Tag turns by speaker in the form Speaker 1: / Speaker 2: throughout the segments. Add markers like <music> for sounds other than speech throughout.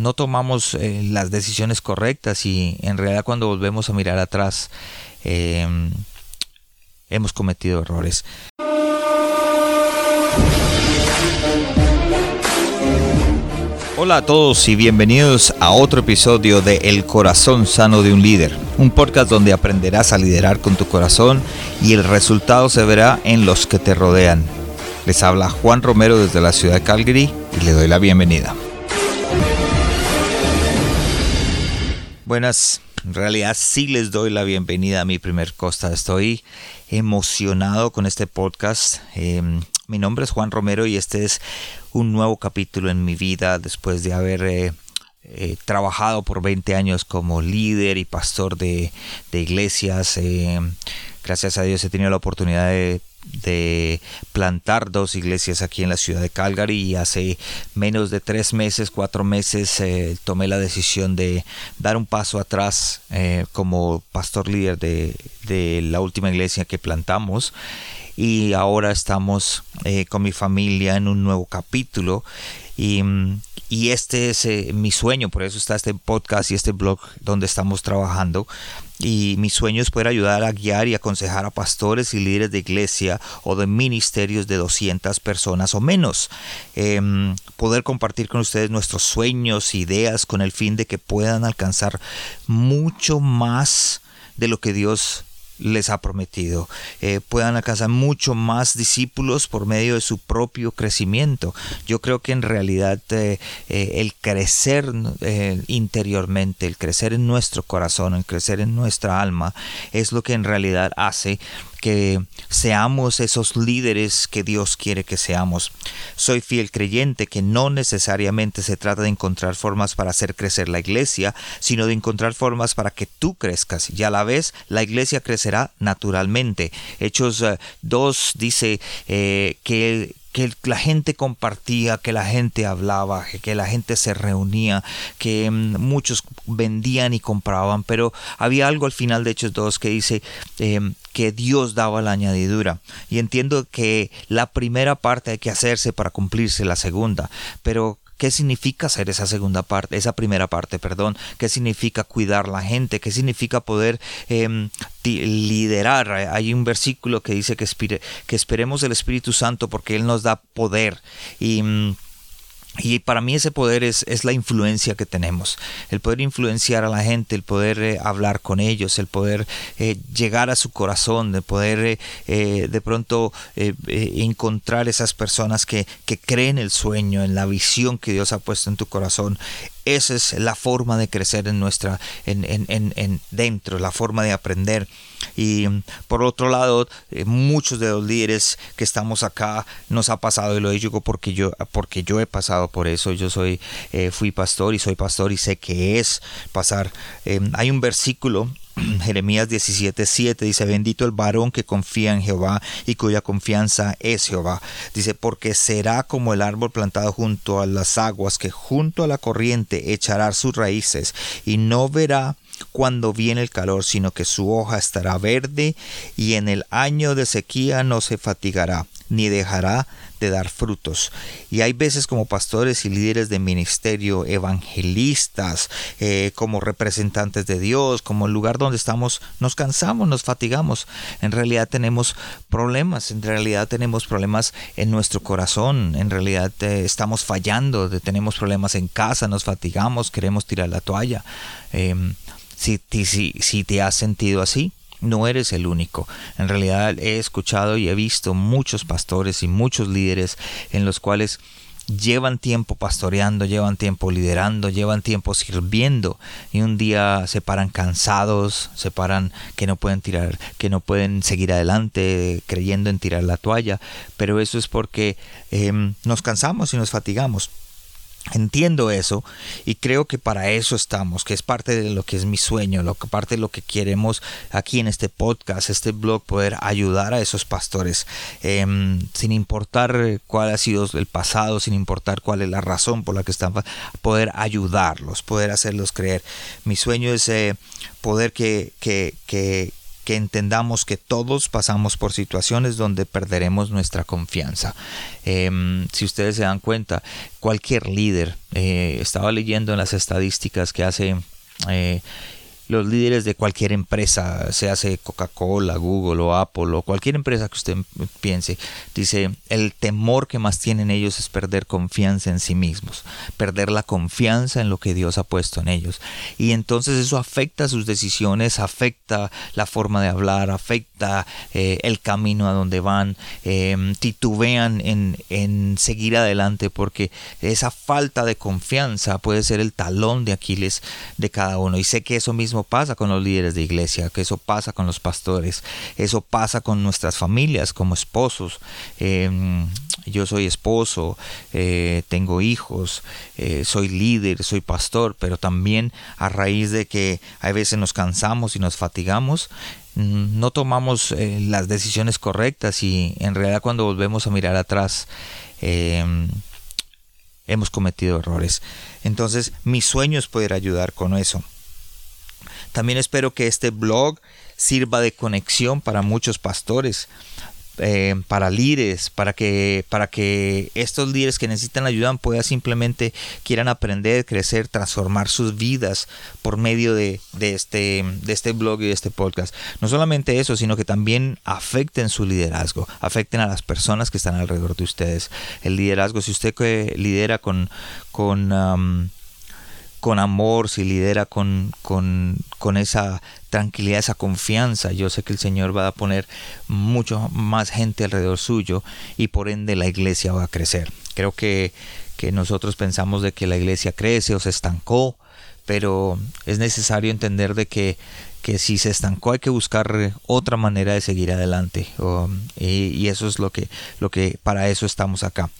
Speaker 1: no tomamos eh, las decisiones correctas y en realidad cuando volvemos a mirar atrás em, hemos cometido errores. Hola a todos y bienvenidos a otro episodio de El corazón sano de un líder, un podcast donde aprenderás a liderar con tu corazón y el resultado se verá en los que te rodean. Les habla Juan Romero desde la ciudad de Calgary y le doy la bienvenida. Buenas, en realidad sí les doy la bienvenida a mi primer costa. Estoy emocionado con este podcast. Em, mi nombre es Juan Romero y este es un nuevo capítulo en mi vida después de haber eh, eh, trabajado por 20 años como líder y pastor de, iglesias. Eh, gracias a Dios he tenido la oportunidad de, plantar dos iglesias aquí en la ciudad de Calgary y hace menos de tres meses, cuatro meses tomé la decisión de dar un paso atrás como pastor líder de, de la última iglesia que plantamos y ahora estamos eh, con mi familia en un nuevo capítulo y, este es eh, mi sueño, por eso está este podcast y este blog donde estamos trabajando. Y mi sueño es poder ayudar a guiar y aconsejar a pastores y líderes de iglesia o de ministerios de 200 personas o menos. Em, poder compartir con ustedes nuestros sueños, ideas, con el fin de que puedan alcanzar mucho más de lo que Dios les ha prometido. Eh, puedan alcanzar mucho más discípulos por medio de su propio crecimiento. Yo creo que en realidad eh, eh, el crecer interiormente, el crecer en nuestro corazón, el crecer en nuestra alma, es lo que en realidad hace que seamos esos líderes que Dios quiere que seamos. Soy fiel creyente que no necesariamente se trata de encontrar formas para hacer crecer la iglesia, sino de encontrar formas para que tú crezcas y a la vez la iglesia crecerá naturalmente. Hechos 2 eh, dice eh, que que la gente compartía, que la gente hablaba, que la gente se reunía, que mm, muchos vendían y compraban, pero había algo al final de Hechos 2 que dice em, que Dios daba la añadidura. Y entiendo que la primera parte hay que hacerse para cumplirse la segunda, pero ¿Qué significa hacer esa segunda parte, esa primera parte, perdón? ¿Qué significa cuidar la gente? ¿Qué significa poder em, liderar? Hay un versículo que dice que, que esperemos el Espíritu Santo porque Él nos da poder. Y mm, y para mí ese poder es, es, la influencia que tenemos, el poder influenciar a la gente, el poder eh, hablar con ellos, el poder eh, llegar a su corazón, de poder eh, de pronto encontrar esas personas que, que creen el sueño, en la visión que Dios ha puesto en tu corazón. Esa es la forma de crecer en nuestra, en, en, en, dentro, la forma de aprender. Y por otro lado, eh, muchos de los líderes que estamos acá nos ha pasado, y lo digo porque yo, porque yo he pasado por eso. Yo soy, eh, fui pastor y soy pastor y sé que es pasar. Eh, hay un versículo <clears throat> Jeremías 17:7 dice, bendito el varón que confía en Jehová y cuya confianza es Jehová. Dice, porque será como el árbol plantado junto a las aguas, que junto a la corriente echará sus raíces y no verá cuando viene el calor, sino que su hoja estará verde y en el año de sequía no se fatigará ni dejará de dar frutos. Y hay veces como pastores y líderes de ministerio, evangelistas, eh, como representantes de Dios, como el lugar donde estamos, nos cansamos, nos fatigamos. En realidad tenemos problemas, en realidad tenemos problemas en nuestro corazón, en realidad eh, estamos fallando, tenemos problemas en casa, nos fatigamos, queremos tirar la toalla. Em, si, si, si te has sentido así, no eres el único. En realidad he escuchado y he visto muchos pastores y muchos líderes en los cuales llevan tiempo pastoreando, llevan tiempo liderando, llevan tiempo sirviendo y un día se paran cansados, se paran que no pueden tirar, que no pueden seguir adelante creyendo en tirar la toalla, pero eso es porque em, nos cansamos y nos fatigamos. Entiendo eso y creo que para eso estamos, que es parte de lo que es mi sueño, lo que parte de lo que queremos aquí en este podcast, este blog, poder ayudar a esos pastores, em, sin importar cuál ha sido el pasado, sin importar cuál es la razón por la que están, poder ayudarlos, poder hacerlos creer. Mi sueño es eh, poder que, que, que que entendamos que todos pasamos por situaciones donde perderemos nuestra confianza. Em, si ustedes se dan cuenta, cualquier líder, eh, estaba leyendo en las estadísticas que hace eh, los líderes de cualquier empresa, sea Coca-Cola, Google o Apple o cualquier empresa que usted piense, dice, el temor que más tienen ellos es perder confianza en sí mismos, perder la confianza en lo que Dios ha puesto en ellos. Y entonces eso afecta sus decisiones, afecta la forma de hablar, afecta eh, el camino a donde van, em, titubean en, en seguir adelante porque esa falta de confianza puede ser el talón de Aquiles de cada uno. Y sé que eso mismo pasa con los líderes de iglesia, que eso pasa con los pastores, eso pasa con nuestras familias como esposos. Em, yo soy esposo, eh, tengo hijos, eh, soy líder, soy pastor, pero también a raíz de que a veces nos cansamos y nos fatigamos, mm, no tomamos eh, las decisiones correctas y en realidad cuando volvemos a mirar atrás, em, hemos cometido errores. Entonces mi sueño es poder ayudar con eso. También espero que este blog sirva de conexión para muchos pastores, eh, para líderes, para que, para que estos líderes que necesitan ayuda puedan simplemente quieran aprender, crecer, transformar sus vidas por medio de, este, de este blog y de este podcast. No solamente eso, sino que también afecten su liderazgo, afecten a las personas que están alrededor de ustedes. El liderazgo, si usted lidera con, con con amor, si lidera con, con, con, esa tranquilidad, esa confianza, yo sé que el Señor va a poner mucho más gente alrededor suyo y por ende la iglesia va a crecer. Creo que, que nosotros pensamos de que la iglesia crece o se estancó, pero es necesario entender de que que si se estancó hay que buscar otra manera de seguir adelante y, eso es lo que, lo que para eso estamos acá.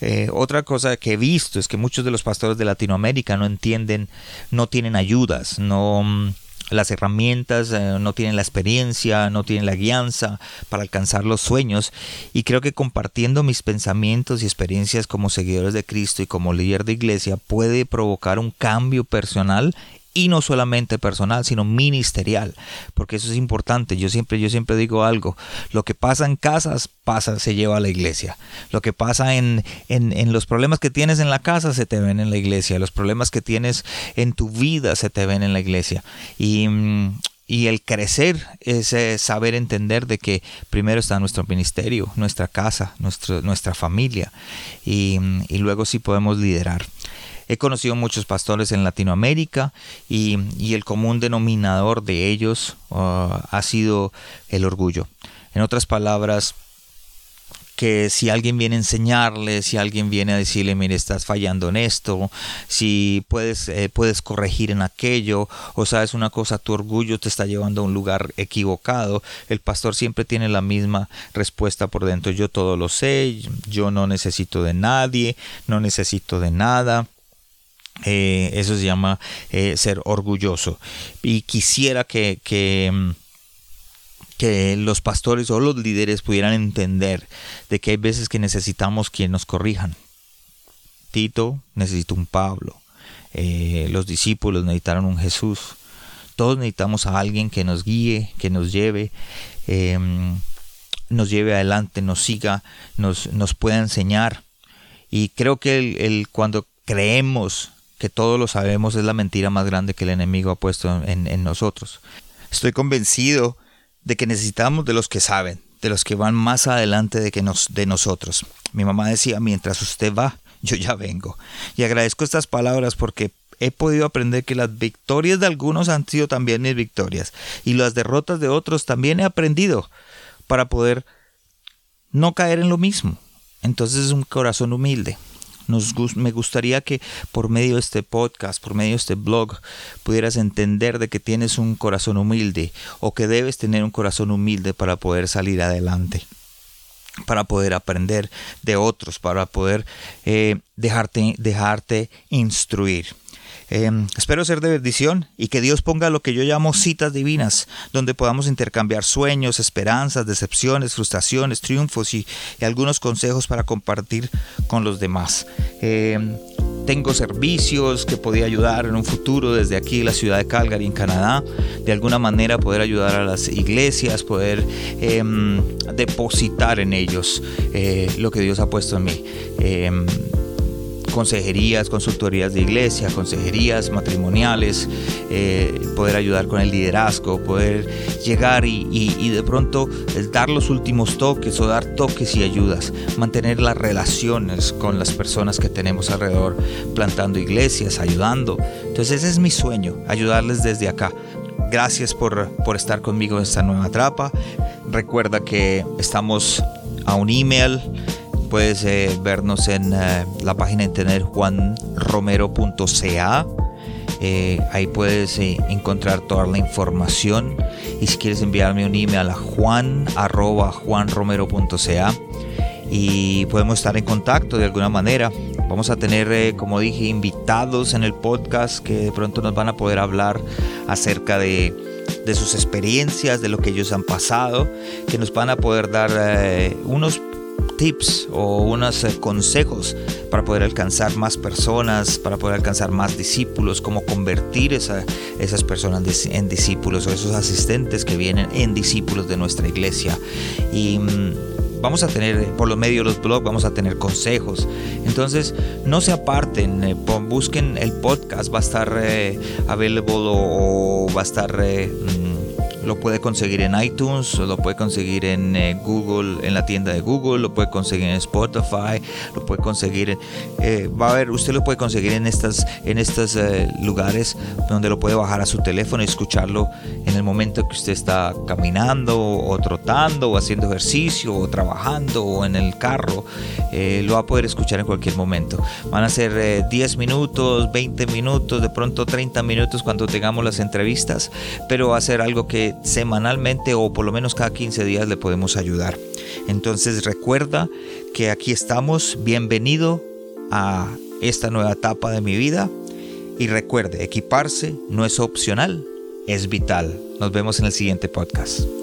Speaker 1: Eh, otra cosa que he visto es que muchos de los pastores de Latinoamérica no entienden, no tienen ayudas, no las herramientas, eh, no tienen la experiencia, no tienen la guianza para alcanzar los sueños. Y creo que compartiendo mis pensamientos y experiencias como seguidores de Cristo y como líder de iglesia puede provocar un cambio personal y no solamente personal, sino ministerial, porque eso es importante. Yo siempre, yo siempre digo algo, lo que pasa en casas pasa, se lleva a la iglesia. Lo que pasa en, en, los problemas que tienes en la casa se te ven en la iglesia. Los problemas que tienes en tu vida se te ven en la iglesia. Y, y el crecer es saber entender de que primero está nuestro ministerio, nuestra casa, nuestro, nuestra familia y, y luego sí podemos liderar. He conocido muchos pastores en Latinoamérica y, el común denominador de ellos uh, ha sido el orgullo. En otras palabras, que si alguien viene a enseñarle, si alguien viene a decirle, mire, estás fallando en esto, si puedes, eh, puedes corregir en aquello, o sabes una cosa, tu orgullo te está llevando a un lugar equivocado, el pastor siempre tiene la misma respuesta por dentro, yo todo lo sé, yo no necesito de nadie, no necesito de nada. Eh, eso se llama eh, ser orgulloso. Y quisiera que, que, mm, que, los pastores o los líderes pudieran entender de que hay veces que necesitamos quien nos corrijan. Tito necesita un Pablo. Eh, los discípulos necesitaron un Jesús. Todos necesitamos a alguien que nos guíe, que nos lleve, em, nos lleve adelante, nos siga, nos, nos pueda enseñar. Y creo que el, cuando creemos que todos lo sabemos es la mentira más grande que el enemigo ha puesto en, nosotros. Estoy convencido de que necesitamos de los que saben, de los que van más adelante de, que nos, de nosotros. Mi mamá decía, mientras usted va, yo ya vengo. Y agradezco estas palabras porque he podido aprender que las victorias de algunos han sido también mis victorias y las derrotas de otros también he aprendido para poder no caer en lo mismo. Entonces es un corazón humilde me gustaría que por medio de este podcast, por medio de este blog, pudieras entender de que tienes un corazón humilde o que debes tener un corazón humilde para poder salir adelante para poder aprender de otros, para poder eh, dejarte, dejarte instruir. Em, espero ser de bendición y que Dios ponga lo que yo llamo citas divinas, donde podamos intercambiar sueños, esperanzas, decepciones, frustraciones, triunfos y, algunos consejos para compartir con los demás. Em, tengo servicios que podía ayudar en un futuro desde aquí, la ciudad de Calgary, en Canadá, de alguna manera poder ayudar a las iglesias, poder em, depositar en ellos eh, lo que Dios ha puesto en mí. Consejerías, consultorías de iglesia, consejerías matrimoniales, eh, poder ayudar con el liderazgo, poder llegar y, de pronto dar los últimos toques o dar toques y ayudas, mantener las relaciones con las personas que tenemos alrededor, plantando iglesias, ayudando. Entonces ese es mi sueño, ayudarles desde acá. Gracias por, por estar conmigo en esta nueva etapa. Recuerda que estamos a un email puedes eh, vernos en eh, la página de internet juanromero.ca. Eh, ahí puedes encontrar toda la información. Y si quieres enviarme un email a juan juanromero.ca y podemos estar en contacto de alguna manera. Vamos a tener, como dije, invitados en el podcast que de pronto nos van a poder hablar acerca de, de sus experiencias, de lo que ellos han pasado, que nos van a poder dar unos tips o unos eh, consejos para poder alcanzar más personas, para poder alcanzar más discípulos, cómo convertir esa, esas personas en discípulos o esos asistentes que vienen en discípulos de nuestra iglesia. Y mm, vamos a tener, por lo medio de los blogs, vamos a tener consejos. Entonces, no se aparten, eh, busquen el podcast, va a estar eh, available o, va a estar... Mm, lo puede conseguir en iTunes, lo puede conseguir en eh, Google, en la tienda de Google, lo puede conseguir en Spotify, lo puede conseguir, eh, va a ver, usted lo puede conseguir en estas, en estos eh, lugares donde lo puede bajar a su teléfono y escucharlo en el momento que usted está caminando o trotando o haciendo ejercicio o trabajando o en el carro, lo va a poder escuchar en cualquier momento. Van a ser 10 minutos, 20 minutos, de pronto 30 minutos cuando tengamos las entrevistas, pero va a ser algo semanalmente o por lo menos cada 15 días le podemos ayudar. Entonces recuerda que aquí estamos, bienvenido a esta nueva etapa de mi vida y recuerde, equiparse no es opcional, es vital. Nos vemos en el siguiente podcast.